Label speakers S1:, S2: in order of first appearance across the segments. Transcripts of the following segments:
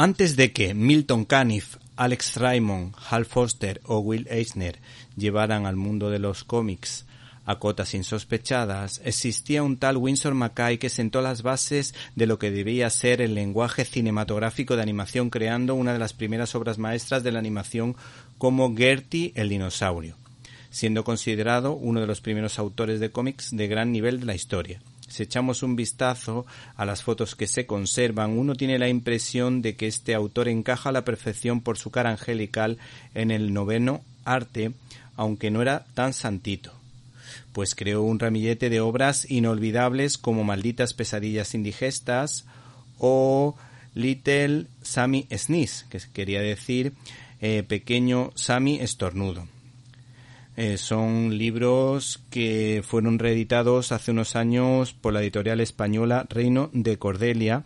S1: Antes de que Milton Caniff, Alex Raymond, Hal Foster o Will Eisner llevaran al mundo de los cómics a cotas insospechadas, existía un tal Winsor Mackay que sentó las bases de lo que debía ser el lenguaje cinematográfico de animación creando una de las primeras obras maestras de la animación como Gertie el dinosaurio, siendo considerado uno de los primeros autores de cómics de gran nivel de la historia. Si echamos un vistazo a las fotos que se conservan, uno tiene la impresión de que este autor encaja a la perfección por su cara angelical en el noveno arte, aunque no era tan santito. Pues creó un ramillete de obras inolvidables como Malditas pesadillas indigestas o Little Sammy Sneeze, que quería decir eh, Pequeño Sammy Estornudo. Eh, son libros que fueron reeditados hace unos años por la editorial española Reino de Cordelia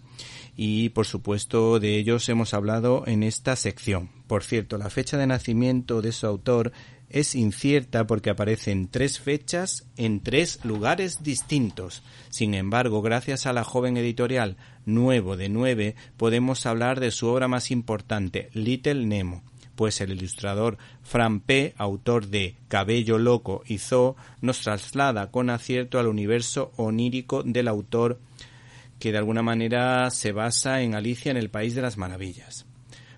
S1: y por supuesto de ellos hemos hablado en esta sección. Por cierto, la fecha de nacimiento de su autor es incierta porque aparecen tres fechas en tres lugares distintos. Sin embargo, gracias a la joven editorial Nuevo de Nueve, podemos hablar de su obra más importante, Little Nemo pues el ilustrador Fran P., autor de Cabello Loco y Zoo, nos traslada con acierto al universo onírico del autor que de alguna manera se basa en Alicia en el País de las Maravillas.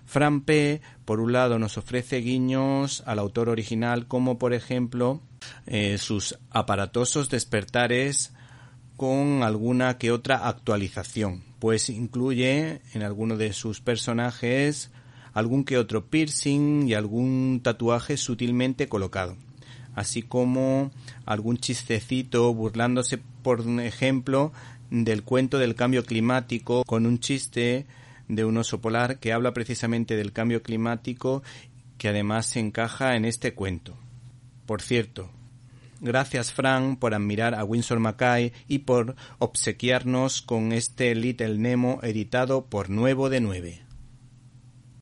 S1: Fran P., por un lado, nos ofrece guiños al autor original, como por ejemplo eh, sus aparatosos despertares con alguna que otra actualización, pues incluye en alguno de sus personajes algún que otro piercing y algún tatuaje sutilmente colocado, así como algún chistecito burlándose, por ejemplo, del cuento del cambio climático con un chiste de un oso polar que habla precisamente del cambio climático que además se encaja en este cuento. Por cierto, gracias Frank por admirar a Winsor Mackay y por obsequiarnos con este Little Nemo editado por Nuevo de Nueve.